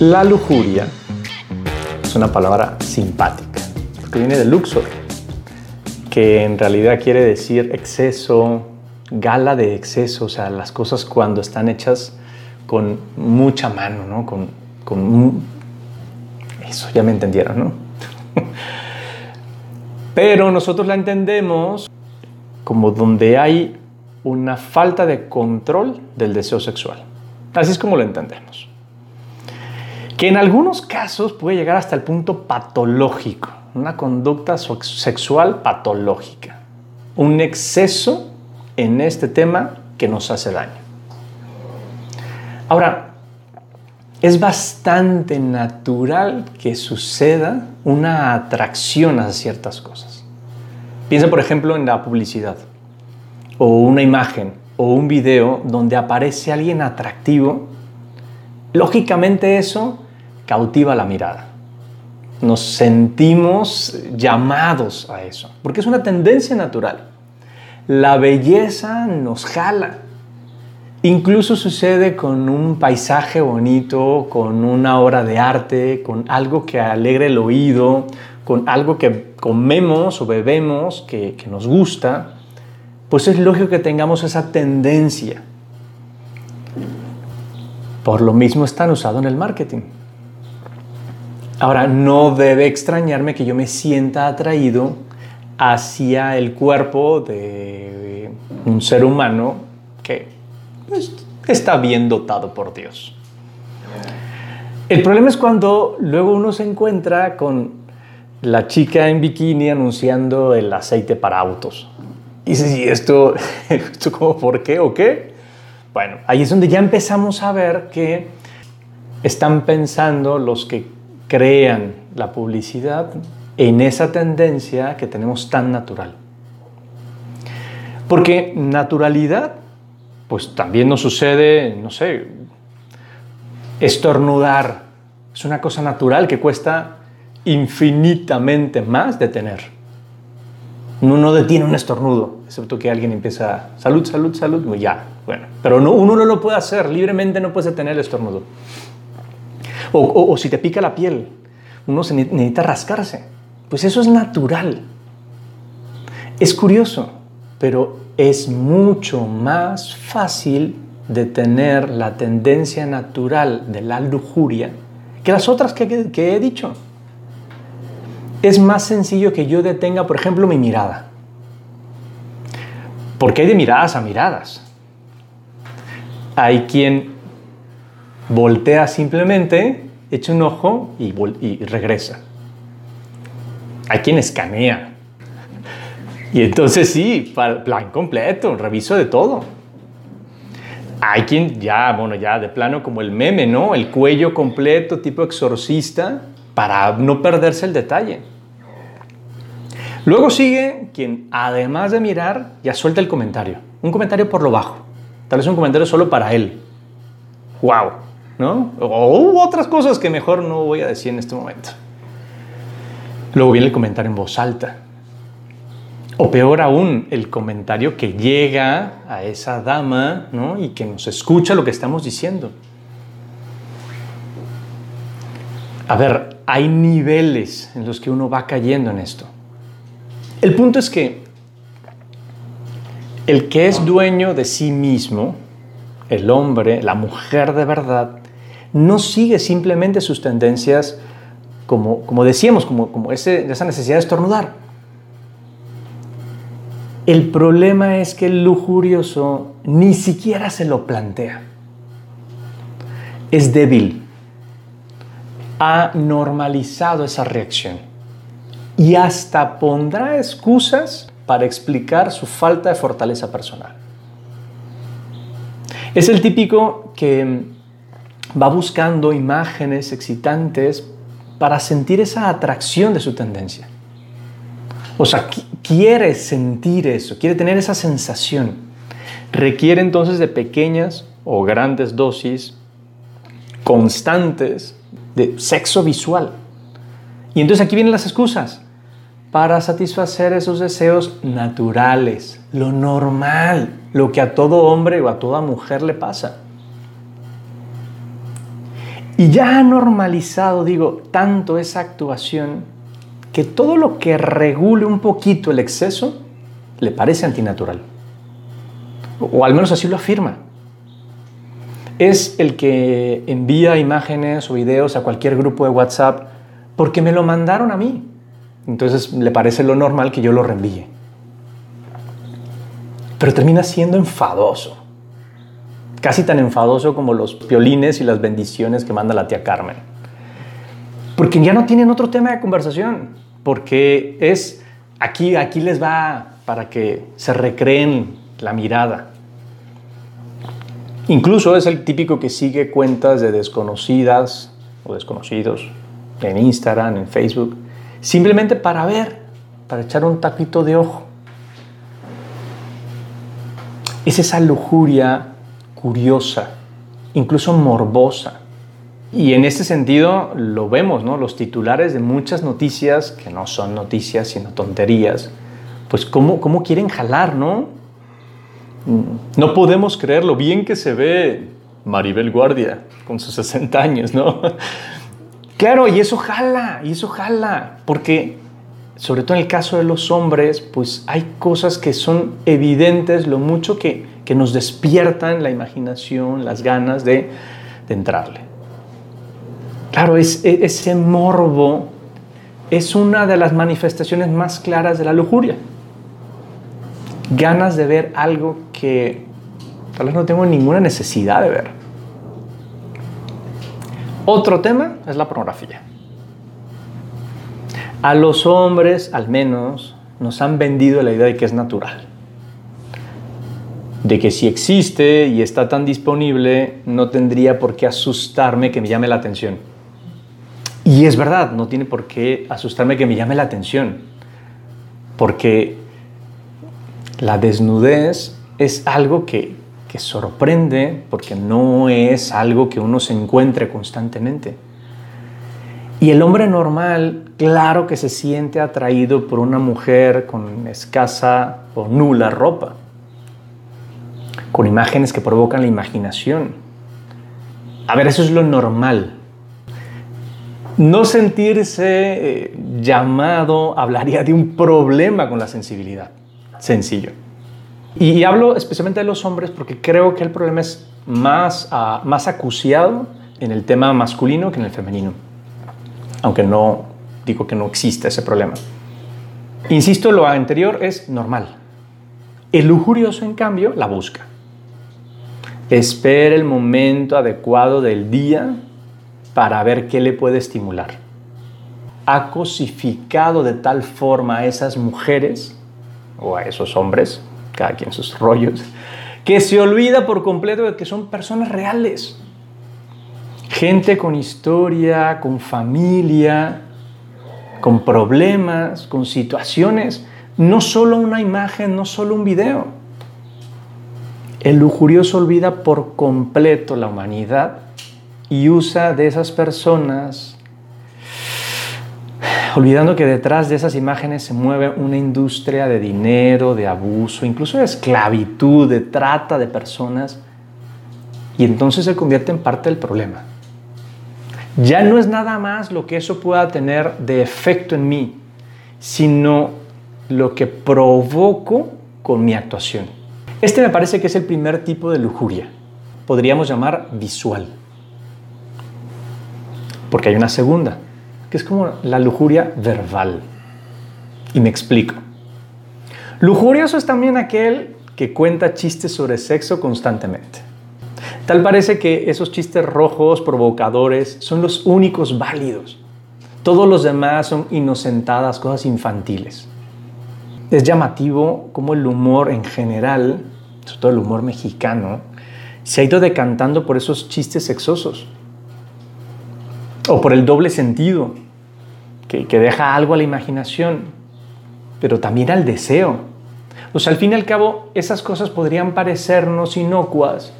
La lujuria es una palabra simpática, porque viene de luxor, que en realidad quiere decir exceso, gala de exceso, o sea, las cosas cuando están hechas con mucha mano, ¿no? Con, con eso, ya me entendieron, ¿no? Pero nosotros la entendemos como donde hay una falta de control del deseo sexual. Así es como lo entendemos que en algunos casos puede llegar hasta el punto patológico, una conducta sexual patológica, un exceso en este tema que nos hace daño. Ahora, es bastante natural que suceda una atracción a ciertas cosas. Piensa, por ejemplo, en la publicidad, o una imagen, o un video donde aparece alguien atractivo. Lógicamente eso cautiva la mirada. Nos sentimos llamados a eso, porque es una tendencia natural. La belleza nos jala. Incluso sucede con un paisaje bonito, con una obra de arte, con algo que alegre el oído, con algo que comemos o bebemos que, nos gusta, pues es lógico que tengamos esa tendencia. Por lo mismo están usados en el marketing. Ahora, no debe extrañarme que yo me sienta atraído hacia el cuerpo de un ser humano que pues, está bien dotado por Dios. El problema es cuando luego uno se encuentra con la chica en bikini anunciando el aceite para autos. Y dice, ¿y esto, esto como por qué o qué? Bueno, ahí es donde ya empezamos a ver que están pensando los que crean la publicidad en esa tendencia que tenemos tan natural. Porque naturalidad, pues también nos sucede, no sé, estornudar. Es una cosa natural que cuesta infinitamente más de tener. Uno no detiene un estornudo, excepto que alguien empieza, salud, salud, salud, pues ya, bueno. Pero no, uno no lo puede hacer, libremente no puede detener el estornudo. O, si te pica la piel, uno se necesita rascarse. Pues eso es natural. Es curioso, pero es mucho más fácil detener la tendencia natural de la lujuria que las otras que, que he dicho. Es más sencillo que yo detenga, por ejemplo, mi mirada. Porque hay de miradas a miradas. Hay quien voltea simplemente, echa un ojo y, regresa. Hay quien escanea. Y entonces sí, plan completo, reviso de todo. Hay quien ya, bueno, ya de plano como el meme, ¿no? El cuello completo, tipo exorcista, para no perderse el detalle. Luego sigue quien, además de mirar, ya suelta el comentario. Un comentario por lo bajo. Tal vez un comentario solo para él. ¡Wow! ¿No? O otras cosas que mejor no voy a decir en este momento. Luego viene el comentario en voz alta. O peor aún, el comentario que llega a esa dama ¿no? y que nos escucha lo que estamos diciendo. A ver, hay niveles en los que uno va cayendo en esto. El punto es que el que es dueño de sí mismo, el hombre, la mujer de verdad, no sigue simplemente sus tendencias como, como decíamos, como, como ese, esa necesidad de estornudar. El problema es que el lujurioso ni siquiera se lo plantea. Es débil. Ha normalizado esa reacción. Y hasta pondrá excusas para explicar su falta de fortaleza personal. Es el típico que va buscando imágenes excitantes para sentir esa atracción de su tendencia. O sea, quiere sentir eso, quiere tener esa sensación. Requiere entonces de pequeñas o grandes dosis constantes de sexo visual. Y entonces aquí vienen las excusas para satisfacer esos deseos naturales, lo normal, lo que a todo hombre o a toda mujer le pasa. Y ya ha normalizado, digo, tanto esa actuación que todo lo que regule un poquito el exceso le parece antinatural. O al menos así lo afirma. Es el que envía imágenes o videos a cualquier grupo de WhatsApp porque me lo mandaron a mí. Entonces le parece lo normal que yo lo reenvíe. Pero termina siendo enfadoso. Casi tan enfadoso como los violines y las bendiciones que manda la tía Carmen. Porque ya no tienen otro tema de conversación. Porque es aquí, aquí les va para que se recreen la mirada. Incluso es el típico que sigue cuentas de desconocidas o desconocidos en Instagram, en Facebook, simplemente para ver, para echar un taquito de ojo. Es esa lujuria curiosa, incluso morbosa. Y en ese sentido lo vemos, ¿no? Los titulares de muchas noticias, que no son noticias, sino tonterías, pues cómo, cómo quieren jalar, ¿no? No podemos creer lo bien que se ve Maribel Guardia con sus 60 años, ¿no? Claro, y eso jala, y eso jala, porque sobre todo en el caso de los hombres, pues hay cosas que son evidentes, lo mucho que, que nos despiertan la imaginación, las ganas de, entrarle. Claro, e, ese morbo es una de las manifestaciones más claras de la lujuria. Ganas de ver algo que tal vez no tengo ninguna necesidad de ver. Otro tema es la pornografía. A los hombres, al menos, nos han vendido la idea de que es natural. De que si existe y está tan disponible, no tendría por qué asustarme que me llame la atención. Y es verdad, no tiene por qué asustarme que me llame la atención. Porque la desnudez es algo que que sorprende porque no es algo que uno se encuentre constantemente. Y el hombre normal, claro que se siente atraído por una mujer con escasa o nula ropa, con imágenes que provocan la imaginación. A ver, eso es lo normal. No sentirse eh, llamado hablaría de un problema con la sensibilidad. Sencillo. Y, hablo especialmente de los hombres porque creo que el problema es más, uh, más acuciado en el tema masculino que en el femenino. Aunque no digo que no exista ese problema. Insisto, lo anterior es normal. El lujurioso, en cambio, la busca. Espera el momento adecuado del día para ver qué le puede estimular. Ha cosificado de tal forma a esas mujeres o a esos hombres cada quien sus rollos, que se olvida por completo de que son personas reales. Gente con historia, con familia, con problemas, con situaciones. No solo una imagen, no solo un video. El lujurioso olvida por completo la humanidad y usa de esas personas olvidando que detrás de esas imágenes se mueve una industria de dinero, de abuso, incluso de esclavitud, de trata de personas, y entonces se convierte en parte del problema. Ya no es nada más lo que eso pueda tener de efecto en mí, sino lo que provoco con mi actuación. Este me parece que es el primer tipo de lujuria, podríamos llamar visual, porque hay una segunda, que es como la lujuria verbal. Y me explico. Lujurioso es también aquel que cuenta chistes sobre sexo constantemente. Tal parece que esos chistes rojos, provocadores, son los únicos válidos. Todos los demás son inocentadas, cosas infantiles. Es llamativo cómo el humor en general, sobre todo el humor mexicano, se ha ido decantando por esos chistes sexosos o por el doble sentido, que, deja algo a la imaginación, pero también al deseo. O sea, al fin y al cabo, esas cosas podrían parecernos inocuas,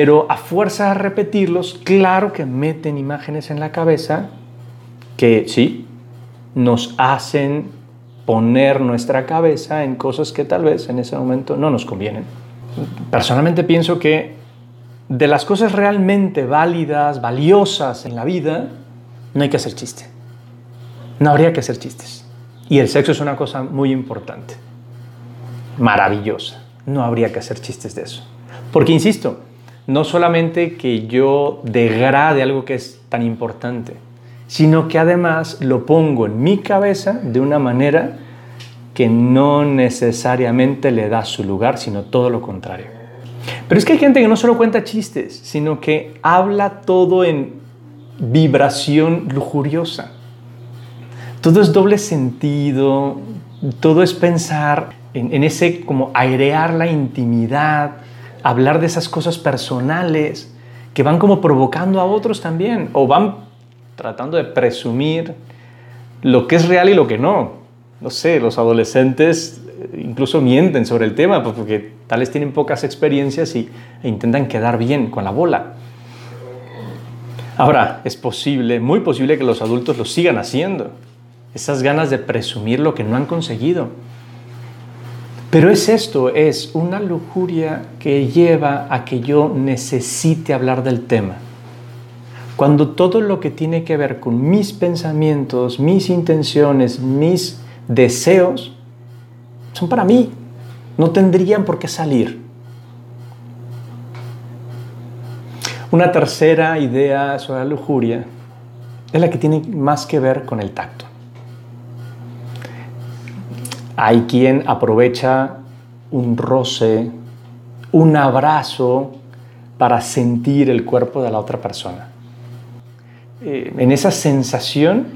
pero a fuerza de repetirlos, claro que meten imágenes en la cabeza que sí, nos hacen poner nuestra cabeza en cosas que tal vez en ese momento no nos convienen. Personalmente pienso que de las cosas realmente válidas, valiosas en la vida, no hay que hacer chiste. No habría que hacer chistes. Y el sexo es una cosa muy importante, maravillosa. No habría que hacer chistes de eso. Porque, insisto, no solamente que yo degrade algo que es tan importante, sino que además lo pongo en mi cabeza de una manera que no necesariamente le da su lugar, sino todo lo contrario. Pero es que hay gente que no solo cuenta chistes, sino que habla todo en vibración lujuriosa. Todo es doble sentido, todo es pensar en, en ese como airear la intimidad, hablar de esas cosas personales que van como provocando a otros también o van tratando de presumir lo que es real y lo que no. No sé, los adolescentes eh, incluso mienten sobre el tema pues, porque tales tienen pocas experiencias y, e intentan quedar bien con la bola. Ahora, es posible, muy posible que los adultos lo sigan haciendo. Esas ganas de presumir lo que no han conseguido. Pero es esto, es una lujuria que lleva a que yo necesite hablar del tema. Cuando todo lo que tiene que ver con mis pensamientos, mis intenciones, mis deseos, son para mí, no tendrían por qué salir. Una tercera idea sobre la lujuria es la que tiene más que ver con el tacto. Hay quien aprovecha un roce, un abrazo para sentir el cuerpo de la otra persona. Eh, en esa sensación,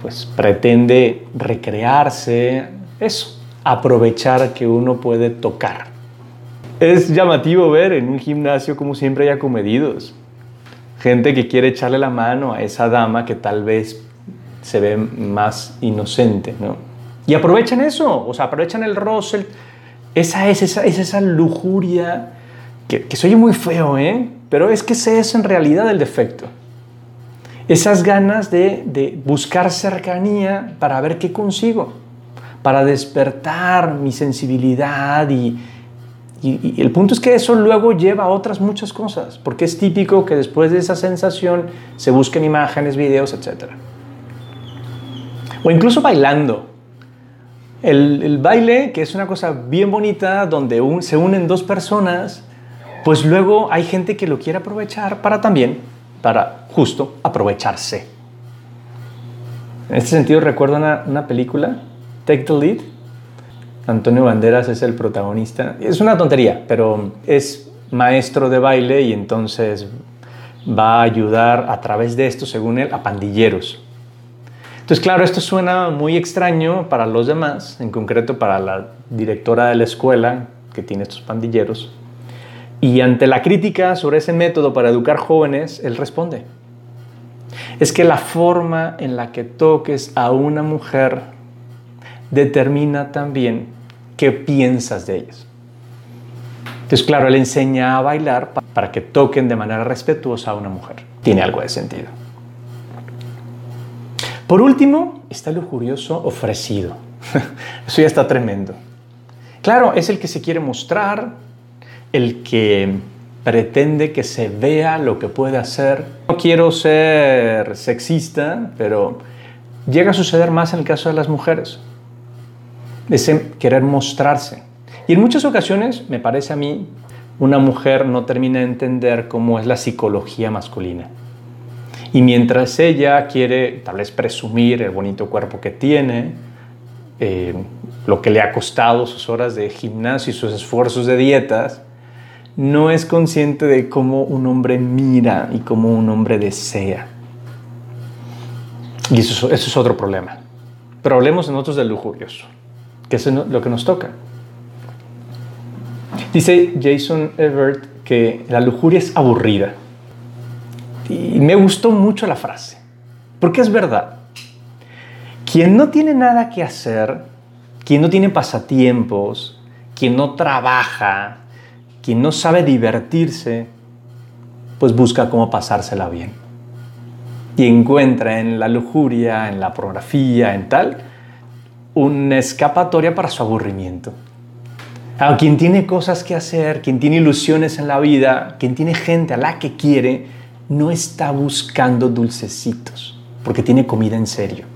pues pretende recrearse, eso, aprovechar que uno puede tocar. Es llamativo ver en un gimnasio como siempre hay acomedidos. Gente que quiere echarle la mano a esa dama que tal vez se ve más inocente, ¿no? Y aprovechan eso, o sea, aprovechan el roce. Esa es esa, es esa lujuria que, que se oye muy feo, ¿eh? Pero es que ese es en realidad el defecto. Esas ganas de, de buscar cercanía para ver qué consigo, para despertar mi sensibilidad y, y, y, el punto es que eso luego lleva a otras muchas cosas, porque es típico que después de esa sensación se busquen imágenes, videos, etc. O incluso bailando. El, baile, que es una cosa bien bonita, donde se unen dos personas, pues luego hay gente que lo quiere aprovechar para también, para justo aprovecharse. En este sentido recuerdo una, una película, Take the Lead. Antonio Banderas es el protagonista. Es una tontería, pero es maestro de baile y entonces va a ayudar a través de esto, según él, a pandilleros. Entonces, claro, esto suena muy extraño para los demás, en concreto para la directora de la escuela que tiene estos pandilleros. Y ante la crítica sobre ese método para educar jóvenes, él responde. Es que la forma en la que toques a una mujer determina también qué piensas de ellas. Entonces, claro, él enseña a bailar para que toquen de manera respetuosa a una mujer. Tiene algo de sentido. Por último, está el lujurioso ofrecido. Eso ya está tremendo. Claro, es el que se quiere mostrar, el que pretende que se vea lo que puede hacer. No quiero ser sexista, pero llega a suceder más en el caso de las mujeres. Ese querer mostrarse. Y en muchas ocasiones, me parece a mí, una mujer no termina de entender cómo es la psicología masculina. Y mientras ella quiere tal vez presumir el bonito cuerpo que tiene, eh, lo que le ha costado sus horas de gimnasio y sus esfuerzos de dietas, no es consciente de cómo un hombre mira y cómo un hombre desea. Y eso, es otro problema. Pero hablemos nosotros del lujurioso, que es lo que nos toca. Dice Jason Everett que la lujuria es aburrida. Y me gustó mucho la frase, porque es verdad. Quien no tiene nada que hacer, quien no tiene pasatiempos, quien no trabaja, quien no sabe divertirse, pues busca cómo pasársela bien. Y encuentra en la lujuria, en la pornografía, en tal, una escapatoria para su aburrimiento. A quien tiene cosas que hacer, quien tiene ilusiones en la vida, quien tiene gente a la que quiere, no está buscando dulcecitos, porque tiene comida en serio.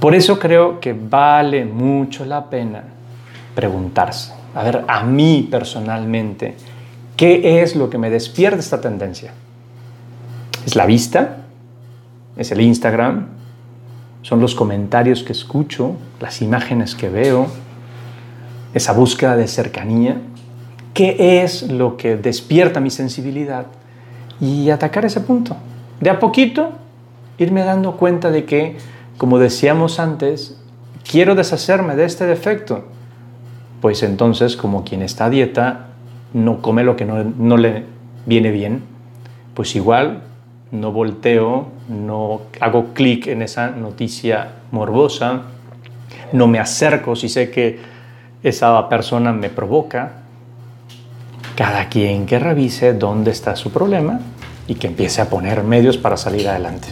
Por eso creo que vale mucho la pena preguntarse, a ver, a mí personalmente, ¿qué es lo que me despierta esta tendencia? ¿Es la vista? ¿Es el Instagram? ¿Son los comentarios que escucho? ¿Las imágenes que veo? ¿Esa búsqueda de cercanía? ¿Qué es lo que despierta mi sensibilidad? Y atacar ese punto. De a poquito, irme dando cuenta de que, como decíamos antes, quiero deshacerme de este defecto. Pues entonces, como quien está a dieta, no come lo que no, no le viene bien, pues igual no volteo, no hago clic en esa noticia morbosa, no me acerco si sé que esa persona me provoca. Cada quien que revise dónde está su problema y que empiece a poner medios para salir adelante.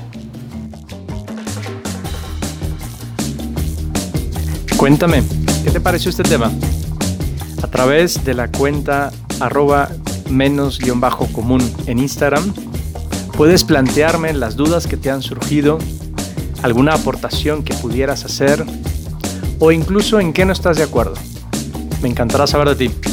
Cuéntame, ¿qué te pareció este tema? A través de la cuenta arroba menos guion bajo común en Instagram Puedes plantearme las dudas que te han surgido, alguna aportación que pudieras hacer o incluso en qué no estás de acuerdo. Me encantará saber de ti.